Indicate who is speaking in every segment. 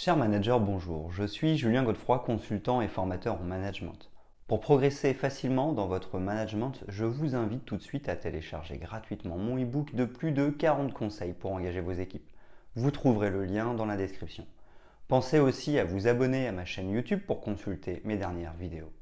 Speaker 1: Cher manager, bonjour. Je suis Julien Godefroy, consultant et formateur en management. Pour progresser facilement dans votre management, je vous invite tout de suite à télécharger gratuitement mon e-book de plus de 40 conseils pour engager vos équipes. Vous trouverez le lien dans la description. Pensez aussi à vous abonner à ma chaîne YouTube pour consulter mes dernières vidéos.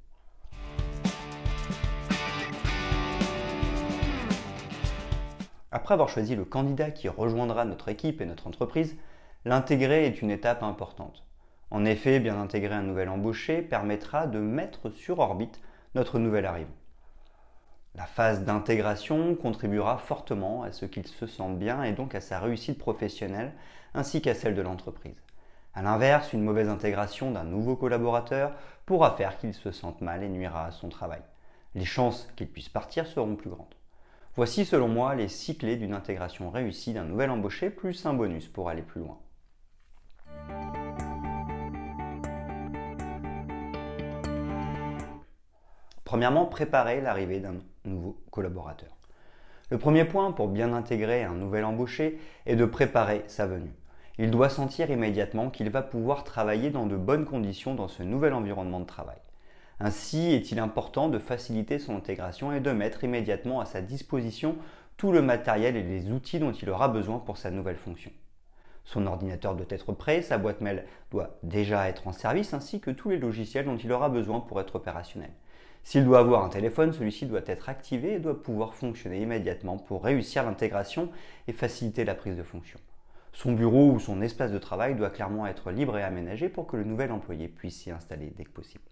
Speaker 1: Après avoir choisi le candidat qui rejoindra notre équipe et notre entreprise, l'intégrer est une étape importante. En effet, bien intégrer un nouvel embauché permettra de mettre sur orbite notre nouvel arrivant. La phase d'intégration contribuera fortement à ce qu'il se sente bien et donc à sa réussite professionnelle ainsi qu'à celle de l'entreprise. A l'inverse, une mauvaise intégration d'un nouveau collaborateur pourra faire qu'il se sente mal et nuira à son travail. Les chances qu'il puisse partir seront plus grandes. Voici selon moi les six clés d'une intégration réussie d'un nouvel embauché plus un bonus pour aller plus loin. Premièrement, préparer l'arrivée d'un nouveau collaborateur. Le premier point pour bien intégrer un nouvel embauché est de préparer sa venue. Il doit sentir immédiatement qu'il va pouvoir travailler dans de bonnes conditions dans ce nouvel environnement de travail. Ainsi est-il important de faciliter son intégration et de mettre immédiatement à sa disposition tout le matériel et les outils dont il aura besoin pour sa nouvelle fonction. Son ordinateur doit être prêt, sa boîte mail doit déjà être en service ainsi que tous les logiciels dont il aura besoin pour être opérationnel. S'il doit avoir un téléphone, celui-ci doit être activé et doit pouvoir fonctionner immédiatement pour réussir l'intégration et faciliter la prise de fonction. Son bureau ou son espace de travail doit clairement être libre et aménagé pour que le nouvel employé puisse s'y installer dès que possible.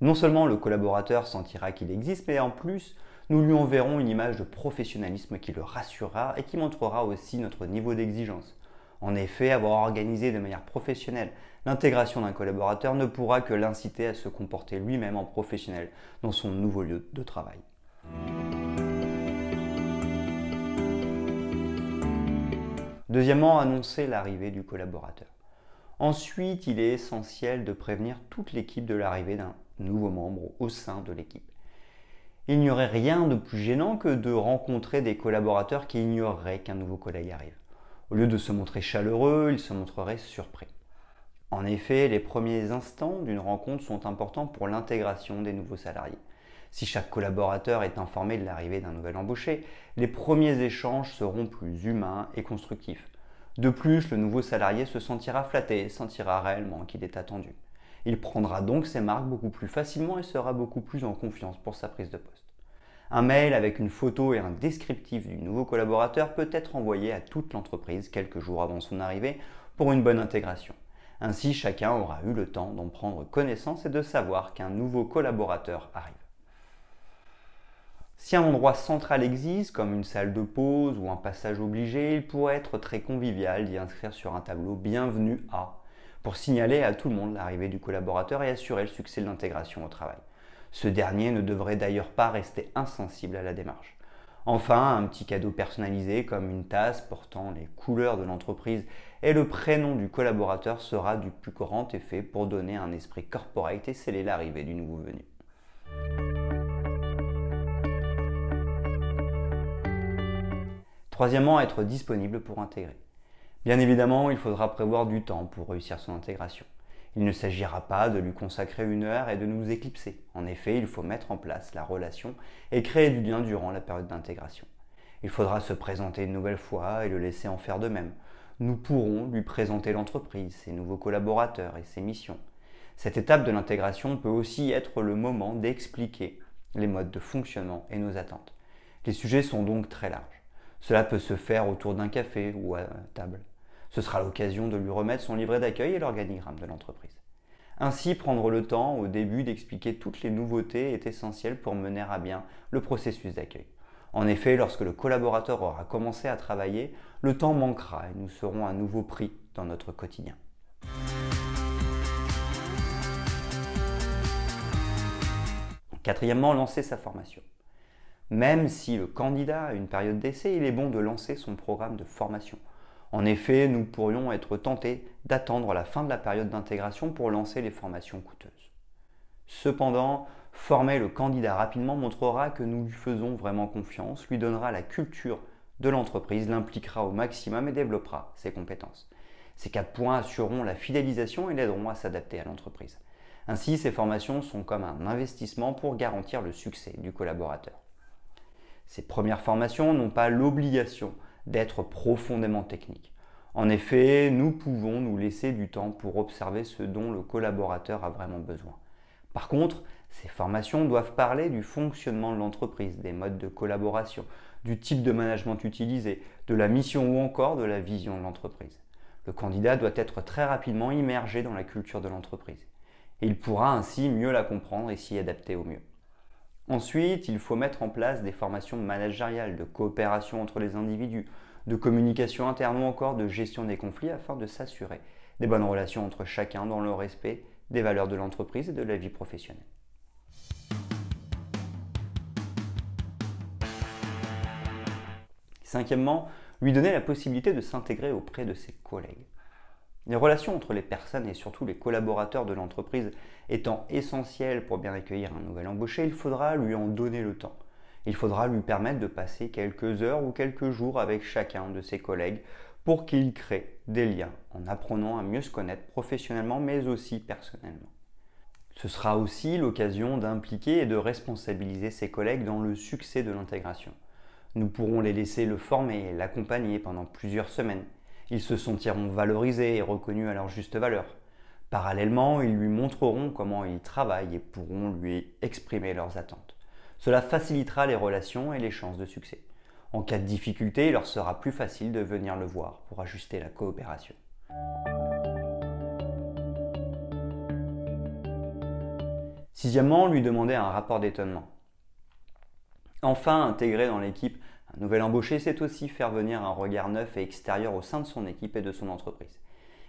Speaker 1: Non seulement le collaborateur sentira qu'il existe, mais en plus, nous lui enverrons une image de professionnalisme qui le rassurera et qui montrera aussi notre niveau d'exigence. En effet, avoir organisé de manière professionnelle l'intégration d'un collaborateur ne pourra que l'inciter à se comporter lui-même en professionnel dans son nouveau lieu de travail. Deuxièmement, annoncer l'arrivée du collaborateur. Ensuite, il est essentiel de prévenir toute l'équipe de l'arrivée d'un nouveaux membres au sein de l'équipe. Il n'y aurait rien de plus gênant que de rencontrer des collaborateurs qui ignoreraient qu'un nouveau collègue arrive. Au lieu de se montrer chaleureux, ils se montreraient surpris. En effet, les premiers instants d'une rencontre sont importants pour l'intégration des nouveaux salariés. Si chaque collaborateur est informé de l'arrivée d'un nouvel embauché, les premiers échanges seront plus humains et constructifs. De plus, le nouveau salarié se sentira flatté, sentira réellement qu'il est attendu. Il prendra donc ses marques beaucoup plus facilement et sera beaucoup plus en confiance pour sa prise de poste. Un mail avec une photo et un descriptif du nouveau collaborateur peut être envoyé à toute l'entreprise quelques jours avant son arrivée pour une bonne intégration. Ainsi, chacun aura eu le temps d'en prendre connaissance et de savoir qu'un nouveau collaborateur arrive. Si un endroit central existe, comme une salle de pause ou un passage obligé, il pourrait être très convivial d'y inscrire sur un tableau Bienvenue à pour signaler à tout le monde l'arrivée du collaborateur et assurer le succès de l'intégration au travail. Ce dernier ne devrait d'ailleurs pas rester insensible à la démarche. Enfin, un petit cadeau personnalisé comme une tasse portant les couleurs de l'entreprise et le prénom du collaborateur sera du plus grand effet pour donner un esprit corporate et sceller l'arrivée du nouveau venu. Troisièmement, être disponible pour intégrer. Bien évidemment, il faudra prévoir du temps pour réussir son intégration. Il ne s'agira pas de lui consacrer une heure et de nous éclipser. En effet, il faut mettre en place la relation et créer du lien durant la période d'intégration. Il faudra se présenter une nouvelle fois et le laisser en faire de même. Nous pourrons lui présenter l'entreprise, ses nouveaux collaborateurs et ses missions. Cette étape de l'intégration peut aussi être le moment d'expliquer les modes de fonctionnement et nos attentes. Les sujets sont donc très larges. Cela peut se faire autour d'un café ou à table. Ce sera l'occasion de lui remettre son livret d'accueil et l'organigramme de l'entreprise. Ainsi, prendre le temps au début d'expliquer toutes les nouveautés est essentiel pour mener à bien le processus d'accueil. En effet, lorsque le collaborateur aura commencé à travailler, le temps manquera et nous serons à nouveau pris dans notre quotidien. Quatrièmement, lancer sa formation. Même si le candidat a une période d'essai, il est bon de lancer son programme de formation. En effet, nous pourrions être tentés d'attendre la fin de la période d'intégration pour lancer les formations coûteuses. Cependant, former le candidat rapidement montrera que nous lui faisons vraiment confiance, lui donnera la culture de l'entreprise, l'impliquera au maximum et développera ses compétences. Ces quatre points assureront la fidélisation et l'aideront à s'adapter à l'entreprise. Ainsi, ces formations sont comme un investissement pour garantir le succès du collaborateur. Ces premières formations n'ont pas l'obligation d'être profondément techniques. En effet, nous pouvons nous laisser du temps pour observer ce dont le collaborateur a vraiment besoin. Par contre, ces formations doivent parler du fonctionnement de l'entreprise, des modes de collaboration, du type de management utilisé, de la mission ou encore de la vision de l'entreprise. Le candidat doit être très rapidement immergé dans la culture de l'entreprise. il pourra ainsi mieux la comprendre et s'y adapter au mieux. Ensuite, il faut mettre en place des formations managériales, de coopération entre les individus, de communication interne ou encore de gestion des conflits afin de s'assurer des bonnes relations entre chacun dans le respect des valeurs de l'entreprise et de la vie professionnelle. Cinquièmement, lui donner la possibilité de s'intégrer auprès de ses collègues. Les relations entre les personnes et surtout les collaborateurs de l'entreprise étant essentielles pour bien accueillir un nouvel embauché, il faudra lui en donner le temps. Il faudra lui permettre de passer quelques heures ou quelques jours avec chacun de ses collègues pour qu'il crée des liens en apprenant à mieux se connaître professionnellement mais aussi personnellement. Ce sera aussi l'occasion d'impliquer et de responsabiliser ses collègues dans le succès de l'intégration. Nous pourrons les laisser le former et l'accompagner pendant plusieurs semaines. Ils se sentiront valorisés et reconnus à leur juste valeur. Parallèlement, ils lui montreront comment ils travaillent et pourront lui exprimer leurs attentes. Cela facilitera les relations et les chances de succès. En cas de difficulté, il leur sera plus facile de venir le voir pour ajuster la coopération. Sixièmement, lui demander un rapport d'étonnement. Enfin, intégrer dans l'équipe un nouvel embauché, c'est aussi faire venir un regard neuf et extérieur au sein de son équipe et de son entreprise.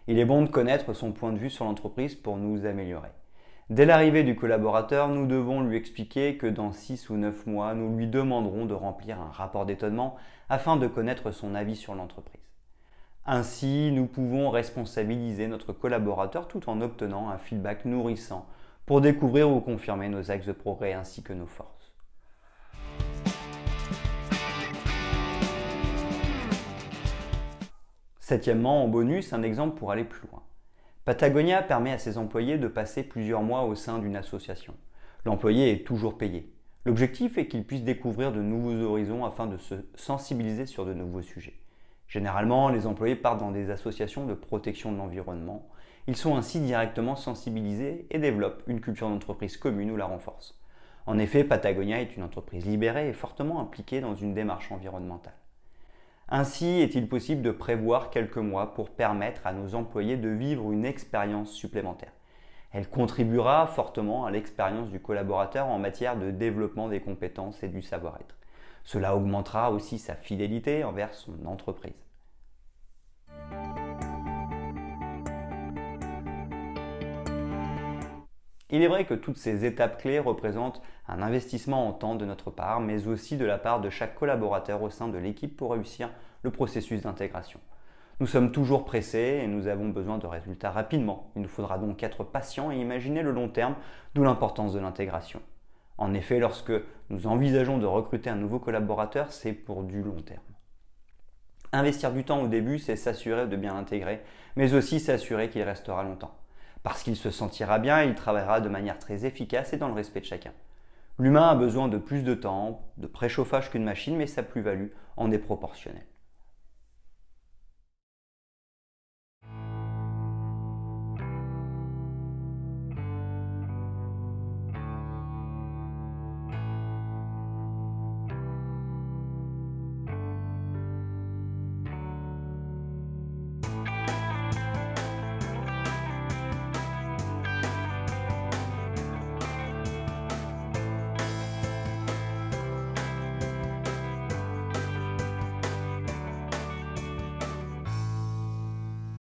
Speaker 1: Il est bon de connaître son point de vue sur l'entreprise pour nous améliorer. Dès l'arrivée du collaborateur, nous devons lui expliquer que dans 6 ou 9 mois, nous lui demanderons de remplir un rapport d'étonnement afin de connaître son avis sur l'entreprise. Ainsi, nous pouvons responsabiliser notre collaborateur tout en obtenant un feedback nourrissant pour découvrir ou confirmer nos axes de progrès ainsi que nos forces. Septièmement, en bonus, un exemple pour aller plus loin. Patagonia permet à ses employés de passer plusieurs mois au sein d'une association. L'employé est toujours payé. L'objectif est qu'il puisse découvrir de nouveaux horizons afin de se sensibiliser sur de nouveaux sujets. Généralement, les employés partent dans des associations de protection de l'environnement. Ils sont ainsi directement sensibilisés et développent une culture d'entreprise commune ou la renforcent. En effet, Patagonia est une entreprise libérée et fortement impliquée dans une démarche environnementale. Ainsi est-il possible de prévoir quelques mois pour permettre à nos employés de vivre une expérience supplémentaire. Elle contribuera fortement à l'expérience du collaborateur en matière de développement des compétences et du savoir-être. Cela augmentera aussi sa fidélité envers son entreprise. Il est vrai que toutes ces étapes clés représentent un investissement en temps de notre part, mais aussi de la part de chaque collaborateur au sein de l'équipe pour réussir le processus d'intégration. Nous sommes toujours pressés et nous avons besoin de résultats rapidement. Il nous faudra donc être patients et imaginer le long terme, d'où l'importance de l'intégration. En effet, lorsque nous envisageons de recruter un nouveau collaborateur, c'est pour du long terme. Investir du temps au début, c'est s'assurer de bien l'intégrer, mais aussi s'assurer qu'il restera longtemps. Parce qu'il se sentira bien, il travaillera de manière très efficace et dans le respect de chacun. L'humain a besoin de plus de temps, de préchauffage qu'une machine, mais sa plus-value en est proportionnelle.